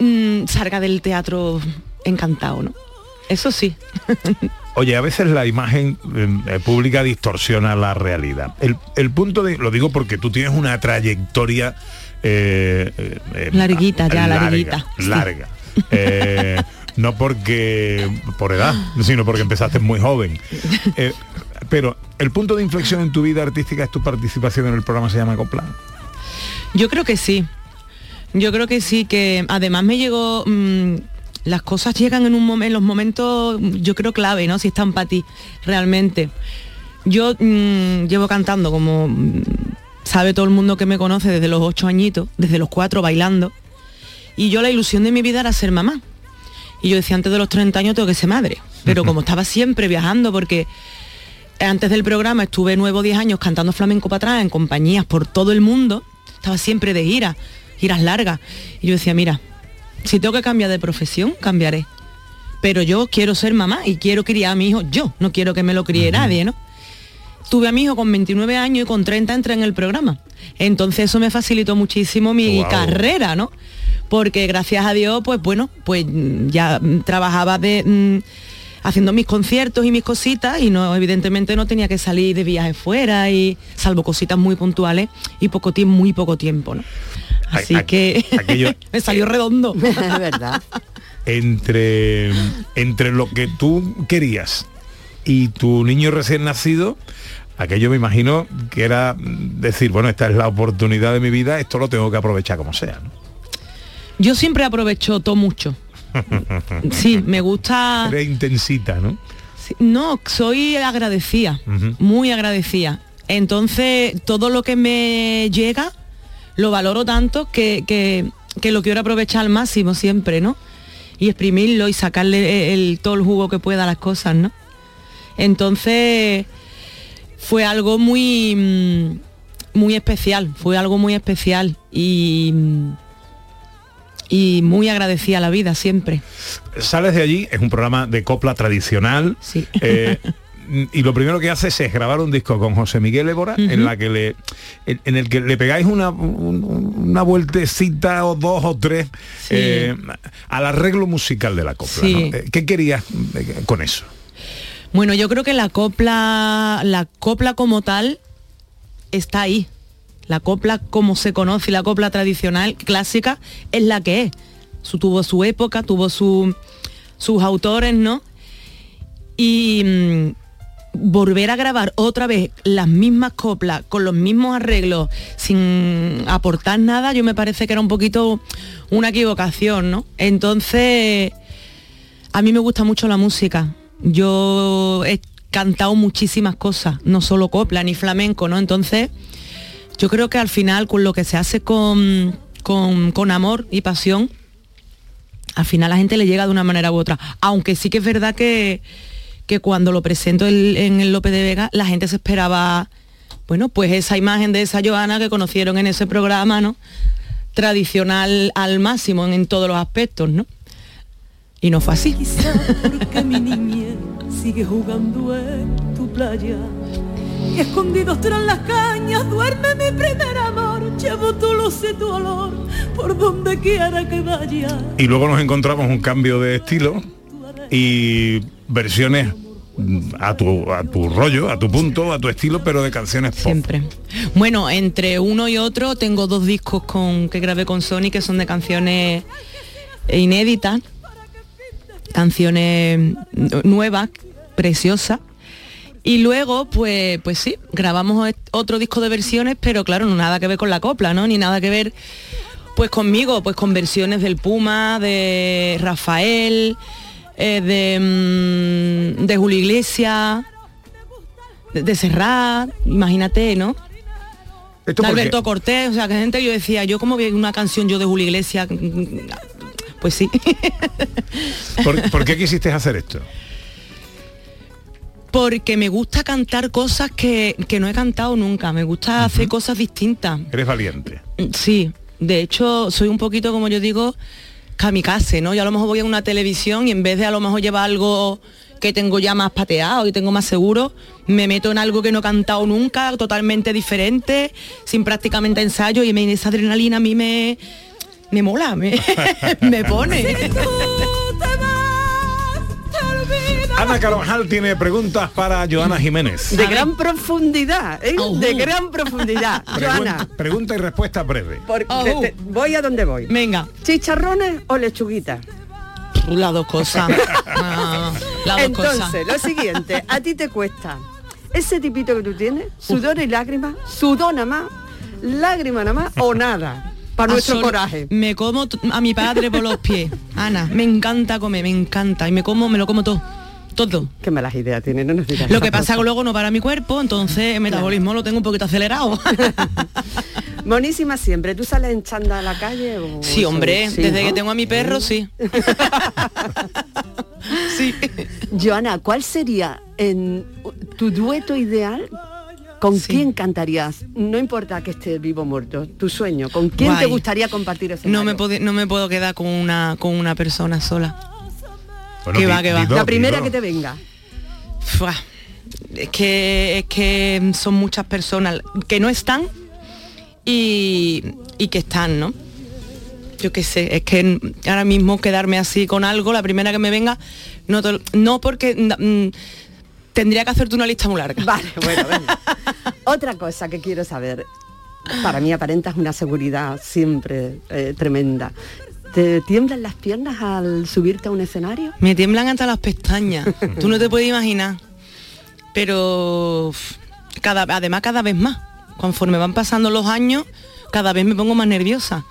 mm, salga del teatro encantado, ¿no? Eso sí. Oye, a veces la imagen eh, pública distorsiona la realidad. El, el punto de, lo digo porque tú tienes una trayectoria eh, eh, eh, Larguita ya, larga, larguita. larga. No porque por edad, sino porque empezaste muy joven. Pero el punto de inflexión en tu vida artística es tu participación en el programa se llama Copla. Yo creo que sí. Yo creo que sí, que además me llegó... mm, las cosas llegan en, un momen- en los momentos, yo creo, clave, ¿no? Si están para ti, realmente. Yo mm, llevo cantando como mm, sabe todo el mundo que me conoce desde los ocho añitos, desde los cuatro bailando. Y yo la ilusión de mi vida era ser mamá. Y yo decía, antes de los 30 años tengo que ser madre. Pero como estaba siempre viajando, porque antes del programa estuve nueve o diez años cantando flamenco para atrás en compañías por todo el mundo, estaba siempre de gira, giras largas. Y yo decía, mira, si tengo que cambiar de profesión, cambiaré. Pero yo quiero ser mamá y quiero criar a mi hijo yo, no quiero que me lo críe nadie, ¿no? Tuve a mi hijo con 29 años y con 30 entré en el programa. Entonces eso me facilitó muchísimo mi carrera, ¿no? Porque gracias a Dios, pues bueno, pues ya trabajaba de mm, haciendo mis conciertos y mis cositas y no evidentemente no tenía que salir de viaje fuera y salvo cositas muy puntuales y poco tiempo, muy poco tiempo, ¿no? Así que aquello- me salió redondo. Es verdad. entre, entre lo que tú querías y tu niño recién nacido, aquello me imagino que era decir, bueno, esta es la oportunidad de mi vida, esto lo tengo que aprovechar como sea. ¿no? Yo siempre aprovecho todo mucho. Sí, me gusta. Eres intensita, ¿no? Sí, No, soy agradecida, muy agradecida. Entonces, todo lo que me llega, lo valoro tanto que, que- que lo quiero aprovechar al máximo siempre, ¿no? Y exprimirlo y sacarle el, el- todo el jugo que pueda a las cosas, ¿no? Entonces, fue algo muy, mm, muy especial, fue algo muy especial y, y muy agradecida a la vida siempre. Sales de allí, es un programa de copla tradicional. eh, y lo primero que haces es grabar un disco con José Miguel Évora en la que le en, en el que le pegáis una, un- una vueltecita o dos o tres eh, al arreglo musical de la copla. Sí. ¿no? Eh, ¿Qué querías con eso? Bueno, yo creo que la copla, la copla como tal está ahí. La copla como se conoce, la copla tradicional, clásica, es la que es. Tuvo su época, tuvo su- sus autores, ¿no? Y mm, volver a grabar otra vez las mismas coplas, con los mismos arreglos, sin aportar nada, yo me parece que era un poquito una equivocación, ¿no? Entonces, a mí me gusta mucho la música. Yo he cantado muchísimas cosas, no solo copla ni flamenco, ¿no? Entonces, yo creo que al final con lo que se hace con, con, con amor y pasión, al final la gente le llega de una manera u otra. Aunque sí que es verdad que, que cuando lo presento en el López de Vega, la gente se esperaba, bueno, pues esa imagen de esa Joana que conocieron en ese programa, ¿no? Tradicional al máximo en, todos los aspectos, ¿no? Y no fue así. porque mi niñez sigue jugando en tu playa. Y escondidos tras las cañas duerme mi primer amor. Llevo tu luz y tu olor por donde quiera que vaya. Y luego nos encontramos un cambio de estilo y versiones a tu, a tu rollo, a tu punto, a tu estilo, pero de canciones pop. Siempre. Bueno, entre uno y otro tengo dos discos con, que grabé con Sony que son de canciones inéditas, canciones nuevas, preciosas. Y luego, pues, pues sí, grabamos otro disco de versiones, pero claro, no nada que ver con la copla, ¿no? Ni nada que ver pues conmigo, pues con versiones del Puma, de Rafael, eh, de, mm, de Julio Iglesias, de, de Serrat, imagínate, ¿no? De porque- Alberto Cortés, o sea, que gente yo decía, yo como vi una canción yo de Julio Iglesias, pues sí. ¿Por, por qué quisiste hacer esto? Porque me gusta cantar cosas que, que no he cantado nunca, me gusta hacer cosas distintas. Eres valiente. Sí, de hecho soy un poquito, como yo digo, kamikaze, ¿no? Yo a lo mejor voy a una televisión y en vez de a lo mejor llevar algo que tengo ya más pateado y tengo más seguro, me meto en algo que no he cantado nunca, totalmente diferente, sin prácticamente ensayo y me, esa adrenalina a mí me, me mola, me, me pone. Ana Carvajal tiene preguntas para Joana Jiménez. De gran profundidad, ¿eh? de gran profundidad. Joana, Pregunta, pregunta y respuesta breve. por- te- te- voy a donde voy. Venga. ¿Chicharrones o lechuguitas? Las dos cosas. Ah, las dos cosas. Entonces, lo siguiente, a ti te cuesta ese tipito que tú tienes, sudor y lágrimas, sudor nada más, lágrima nada más o nada, para nuestro Absolu- coraje. Me como a mi padre por los pies. Ana, me encanta comer, me encanta. Y me como, me lo como todo. Todo. Qué malas ideas tiene, no digas Lo que pasa que luego no para mi cuerpo, entonces el metabolismo lo tengo un poquito acelerado. Monísima siempre. ¿Tú sales en chanda a la calle? O Sí, hombre, Sí, desde ¿no? que tengo a mi perro, sí. Joana, ¿cuál sería en tu dueto ideal? ¿Con quién cantarías? No importa que esté vivo o muerto, tu sueño. ¿Con quién te gustaría compartir ese No me, puedo, no me puedo quedar con una, con una persona sola. Bueno, que va, que va. dos, La primera que te venga. Fua. Es que, es que son muchas personas que no están y, y que están, ¿no? Yo qué sé, es que ahora mismo quedarme así con algo, la primera que me venga, no, no porque mm, tendría que hacerte una lista muy larga. Vale, bueno, venga. Otra cosa que quiero saber. Para mí aparentas una seguridad siempre eh, tremenda. ¿Te tiemblan las piernas al subirte a un escenario? Me tiemblan hasta las pestañas. Tú no te puedes imaginar. Pero cada, además cada vez más. Conforme van pasando los años, cada vez me pongo más nerviosa.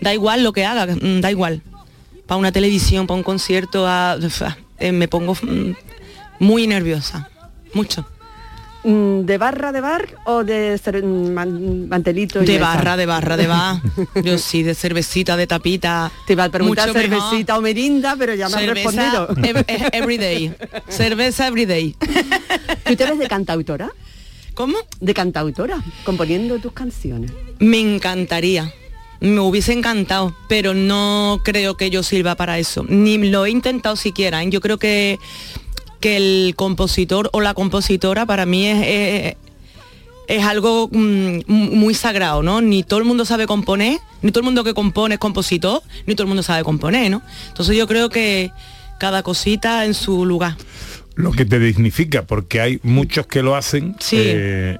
Da igual lo que haga, mm, da igual. Para una televisión, para un concierto, a- ah, eh, me pongo mm, muy nerviosa. Mucho. Mm, ¿De barra de bar o de cer- man- mantelito? y De mesa? barra, de barra, de bar. Yo sí, de cervecita, de tapita. Te iba a preguntar Mucho mejor. cervecita o merinda, pero ya me has Cerveza respondido. ev- eh, every day. Cerveza every day. ¿Tú te ves de cantautora? ¿Cómo? De cantautora, componiendo tus canciones. Me encantaría. Me hubiese encantado, pero no creo que yo sirva para eso. Ni lo he intentado siquiera. ¿eh? Yo creo que, que el compositor o la compositora para mí es, es, es algo mm, muy sagrado, ¿no? Ni todo el mundo sabe componer, ni todo el mundo que compone es compositor, ni todo el mundo sabe componer, ¿no? Entonces yo creo que cada cosita en su lugar. Lo que te dignifica, porque hay muchos que lo hacen Sí. eh,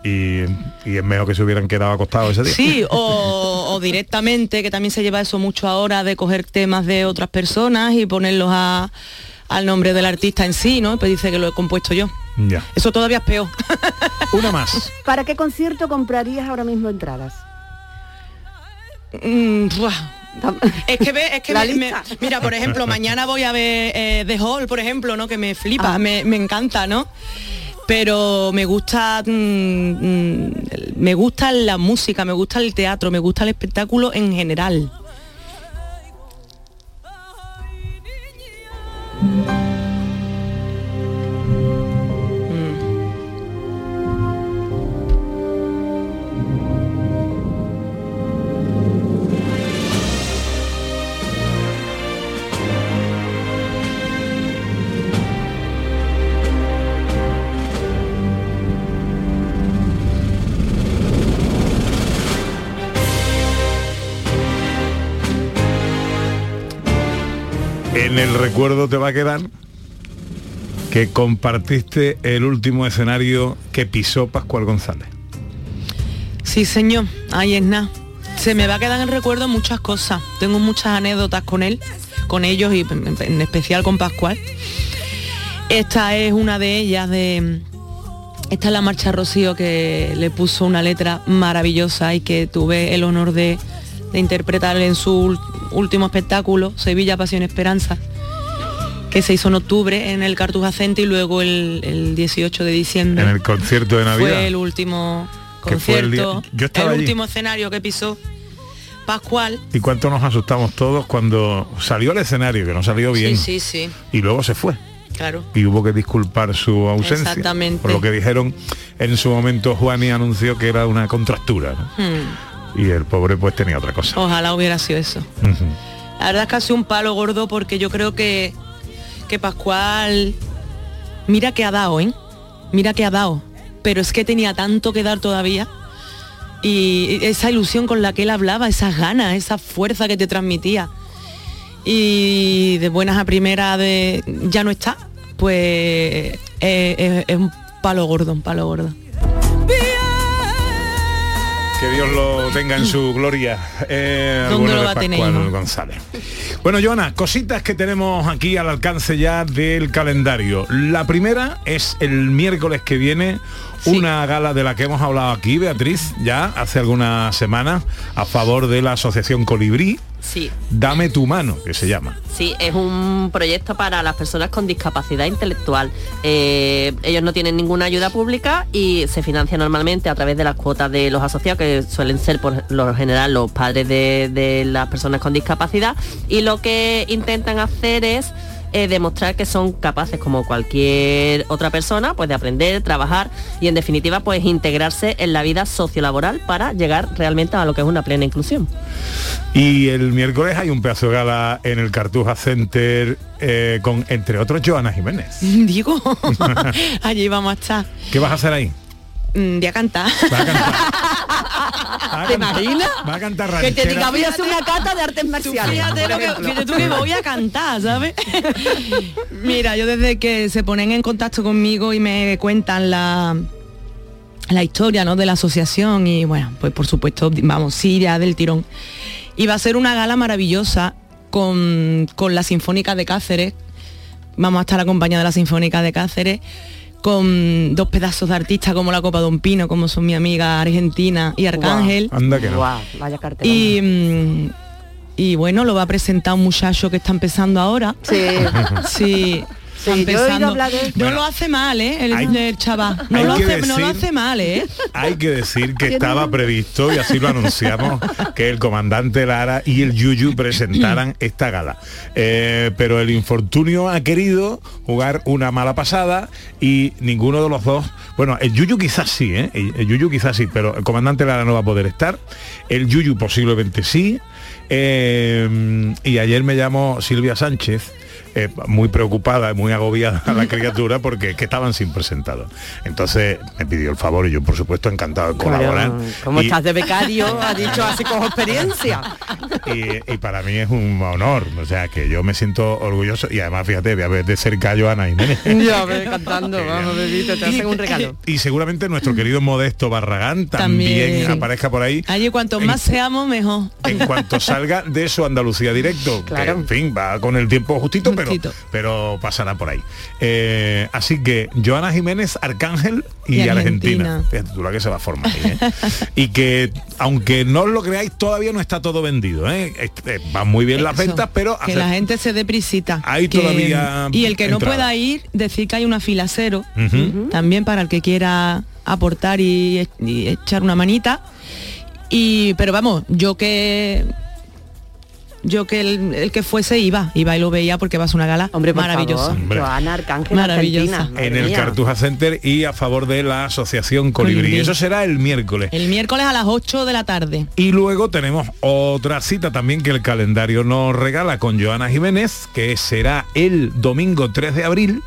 y, y es mejor que se hubieran quedado acostados ese día. Sí, o, o directamente, que también se lleva eso mucho ahora, de coger temas de otras personas y ponerlos a- al nombre del artista en sí, ¿no? Pues dice que lo he compuesto yo. Ya. Eso todavía es peor. Una más. ¿Para qué concierto comprarías ahora mismo entradas? Mm. Es que ve, es que me- me- mira, por ejemplo, mañana voy a ver eh, The Hall, por ejemplo, ¿no? Que me flipa, Ah. me, me encanta, ¿no? Pero me gusta mm, mm, me gusta la música, me gusta el teatro, me gusta el espectáculo en general. Thank you. En el recuerdo te va a quedar que compartiste el último escenario que pisó Pascual González. Sí, señor, ahí es nada. Se me va a quedar en el recuerdo muchas cosas. Tengo muchas anécdotas con él, con ellos y en especial con Pascual. Esta es una de ellas de esta es la marcha Rocío que le puso una letra maravillosa y que tuve el honor de, de interpretar en su último espectáculo, Sevilla Pasión Esperanza, que se hizo en octubre en el Cartuja Center y luego el, el 18 de diciembre En el concierto de Navidad. fue el último fue el concierto, yo estaba el último escenario que pisó Pascual. Y cuánto nos asustamos todos cuando salió al escenario, que no salió bien. Sí, sí, sí, Y luego se fue. claro. Y hubo que disculpar su ausencia. Exactamente. Por lo que dijeron en su momento Juani anunció que era una contractura. ¿no? Hmm, Y el pobre pues tenía otra cosa. Ojalá hubiera sido eso. La verdad es casi un palo gordo porque yo creo que, que Pascual, mira que ha dado, ¿eh? Mira que ha dado. Pero es que tenía tanto que dar todavía. Y esa ilusión con la que él hablaba, esas ganas, esa fuerza que te transmitía. Y de buenas a primeras de ya no está, pues eh, es, es un palo gordo, un palo gordo. Que Dios lo tenga en su gloria. Eh, ¿Dónde bueno lo va a tener? González. Bueno, Joana, cositas que tenemos aquí al alcance ya del calendario. La primera es el miércoles que viene una gala de la que hemos hablado aquí, Beatriz, ya hace algunas semanas, a favor de la Asociación Colibrí. Sí. Dame tu mano, que se llama. Sí, es un proyecto para las personas con discapacidad intelectual. Eh, ellos no tienen ninguna ayuda pública y se financia normalmente a través de las cuotas de los asociados, que suelen ser por lo general los padres de, de las personas con discapacidad. Y lo que intentan hacer es eh, demostrar que son capaces, como cualquier otra persona, pues de aprender, trabajar y en definitiva pues integrarse en la vida sociolaboral para llegar realmente a lo que es una plena inclusión. Y el miércoles hay un pedazo de gala en el Cartuja Center eh, con, entre otros, Joana Jiménez. Digo, allí vamos a estar. ¿Qué vas a hacer ahí? Mm, voy a cantar. ¿Te imaginas? Va a cantar Que te diga, voy a hacer una cata de artes marciales. Fíjate, por lo que, ejemplo. fíjate tú que voy a cantar, ¿sabes? Mira, yo desde que se ponen en contacto conmigo y me cuentan la la historia ¿no? de la asociación y bueno, pues por supuesto, vamos, sí, ya del tirón. Y va a ser una gala maravillosa con, con la Sinfónica de Cáceres. Vamos a estar acompañados de la Sinfónica de Cáceres con dos pedazos de artistas como la Copa Don Pino, como son mi amiga Argentina y Arcángel. Anda que no. Guau, vaya cartera. Y, mm, y bueno, lo va a presentar un muchacho que está empezando ahora. Sí. Sí. Sí, está yo he oído empezando. hablar de- No Bueno, lo hace mal, ¿eh? El, hay- el chaval. No lo, que hace, no lo decir- hace mal, ¿eh? Hay que decir que estaba previsto, y así lo anunciamos, que el comandante Lara y el Yuyu presentaran esta gala. Eh, pero el infortunio ha querido jugar una mala pasada y ninguno de los dos, bueno, el Yuyu quizás sí, ¿eh? el, el Yuyu quizás sí, pero el comandante Lara no va a poder estar, el Yuyu posiblemente sí, eh, y ayer me llamó Silvia Sánchez, eh, muy preocupada, muy agobiada la criatura porque es que estaban sin presentado. Entonces me pidió el favor y yo por supuesto encantado de colaborar. Claro, ¿Cómo Y- estás de becario? Ha dicho así con experiencia. y, y para mí es un honor, o sea que yo me siento orgulloso y además fíjate, voy a ver de cerca a Joana Jiménez. Ya ves, cantando, vamos, bebito, te hacen un regalo. Y seguramente nuestro querido Modesto Barragán también, También. aparezca por ahí Allí cuanto más seamos, mejor. en cuanto salga de su Andalucía directo. que, en fin, va con el tiempo justito, pero, pero pasará por ahí. Eh, así que Joana Jiménez, Arcángel y, Y Argentina. Argentina. Fíjate que se va a formar ahí, ¿eh? y que aunque no os lo creáis, todavía no está todo vendido. ¿eh? Este, van muy bien las ventas, pero que hace- la gente se dé prisita. Hay Que- todavía Y el que no pueda ir, decir que hay una fila cero, también para el que quiera aportar y, y echar una manita. Y, pero vamos, yo que yo que el, el que fuese iba, iba y lo veía porque va a ser una gala Hombre, maravillosa. Hombre. Joana Arcángel Maravillosa. Argentina. en el. Cartuja Center y a favor de la Asociación Colibrí. Colibrí. Eso será el miércoles. El miércoles a las 8 de la tarde. Y luego tenemos otra cita también que el calendario nos regala con Joana Jiménez, que será el domingo 3 de abril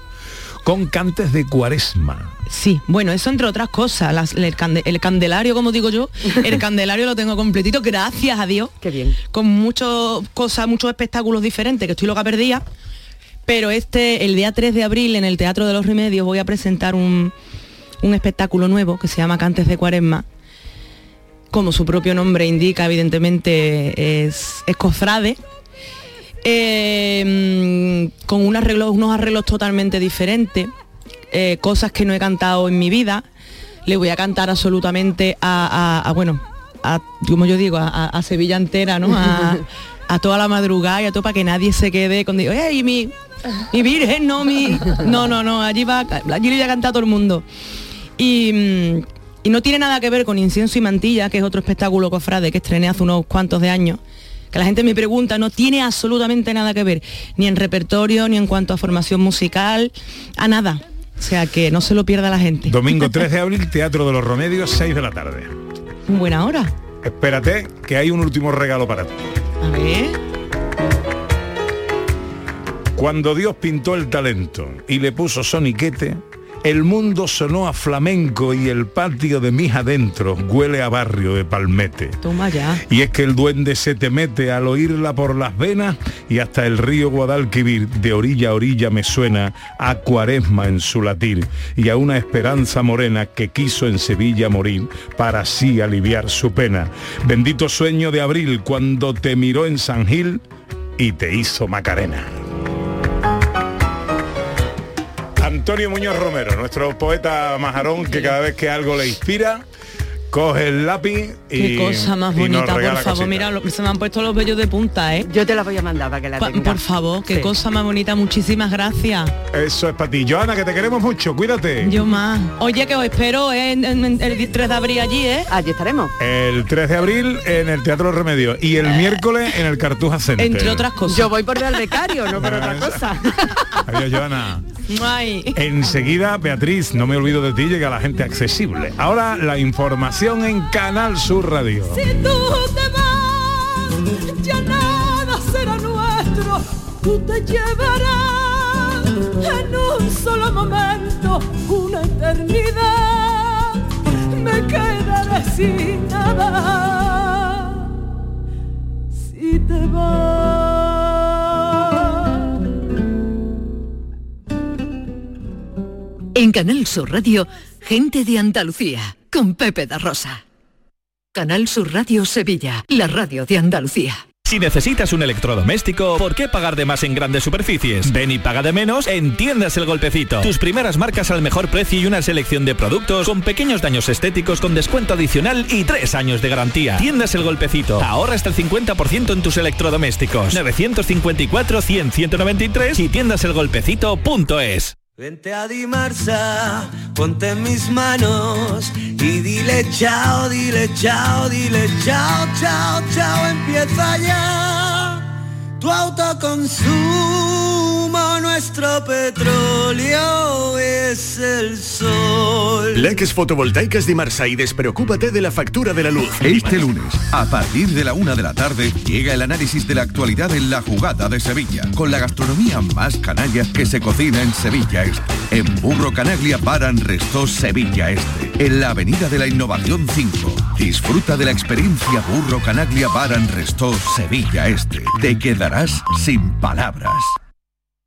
con cantes de cuaresma. Sí, bueno, eso entre otras cosas, las- el, cande- el candelario, como digo yo, el candelario lo tengo completito, gracias a Dios. Qué bien. Con muchas cosas, muchos espectáculos diferentes, que estoy loca perdida. Pero este, el día 3 de abril, en el Teatro de los Remedios, voy a presentar un, un espectáculo nuevo que se llama Cantes de Cuaresma. Como su propio nombre indica, evidentemente es, es cofrade. Eh, con un arreglo- unos arreglos totalmente diferentes, eh, cosas que no he cantado en mi vida. Le voy a cantar absolutamente a, a- a, bueno, a, como yo digo, a, Sevilla entera, ¿no? A, a toda la madrugada y a todo para que nadie se quede con digo, ¡Ey, mi, mi virgen, no mi! No, no, no, allí va, allí le voy a cantar a todo el mundo. Y, mm, y no tiene nada que ver con Incienso y Mantilla, que es otro espectáculo cofrade que estrené hace unos cuantos de años. Que la gente me pregunta, no tiene absolutamente nada que ver, ni en repertorio, ni en cuanto a formación musical, a nada. O sea que no se lo pierda la gente. Domingo 3 de abril, Teatro de los Remedios, 6 de la tarde. Buena hora. Espérate, que hay un último regalo para ti. A ver. Cuando Dios pintó el talento y le puso soniquete, El mundo sonó a flamenco y el patio de mis adentros huele a barrio de palmete. Toma ya. Y es que el duende se te mete al oírla por las venas y hasta el río Guadalquivir de orilla a orilla me suena a cuaresma en su latir y a una esperanza morena que quiso en Sevilla morir para así aliviar su pena. Bendito sueño de abril cuando te miró en San Gil y te hizo Macarena. Antonio Muñoz Romero, nuestro poeta majarón que cada vez que algo le inspira, coge el lápiz y Qué cosa más y bonita, por favor. Mira, lo- se me han puesto los vellos de punta, ¿eh? Yo te la voy a mandar para que la Pa-. Por favor, qué Sí. cosa más bonita. Muchísimas gracias. Eso es para ti. Joana, que te queremos mucho, cuídate. Yo más. Oye, que os espero en, en- en el 3 de abril allí, ¿eh? Allí estaremos. El 3 de abril en el Teatro Remedio y el miércoles en el Cartuja Center. Entre otras cosas. Yo voy por al becario, no por otra cosa. Adiós, Joana. Ay. Enseguida, Beatriz, no me olvido de ti, llega la gente accesible. Ahora la información en Canal Sur Radio. Si tú te vas, ya nada será nuestro. Tú te llevarás en un solo momento una eternidad. Me quedaré sin nada. Si te vas. En Canal Sur Radio, gente de Andalucía, con Pepe da Rosa. Canal Sur Radio Sevilla, la radio de Andalucía. Si necesitas un electrodoméstico, ¿por qué pagar de más en grandes superficies? Ven y paga de menos en Tiendas El Golpecito. Tus primeras marcas al mejor precio y una selección de productos con pequeños daños estéticos con descuento adicional y tres años de garantía. Tiendas El Golpecito. Ahorra hasta el 50% en tus electrodomésticos. 954 100 193 y tiendaselgolpecito.es. Vente a Dimarsa, ponte en mis manos y dile chao, dile chao, dile chao, chao, chao, empieza ya tu autoconsumo, nuestro petróleo es el sol. Leques fotovoltaicas Dimarsa y despreocúpate de la factura de la luz. Este lunes, a partir de la una de la tarde, llega el análisis de la actualidad en la jugada de Sevilla, con la gastronomía más canalla que se cocina en Sevilla Este. En Burro Canaglia Baran Restó Sevilla Este, en la Avenida de la Innovación 5. Disfruta de la experiencia Burro Canaglia Baran Restó Sevilla Este. Te quedarás sin palabras.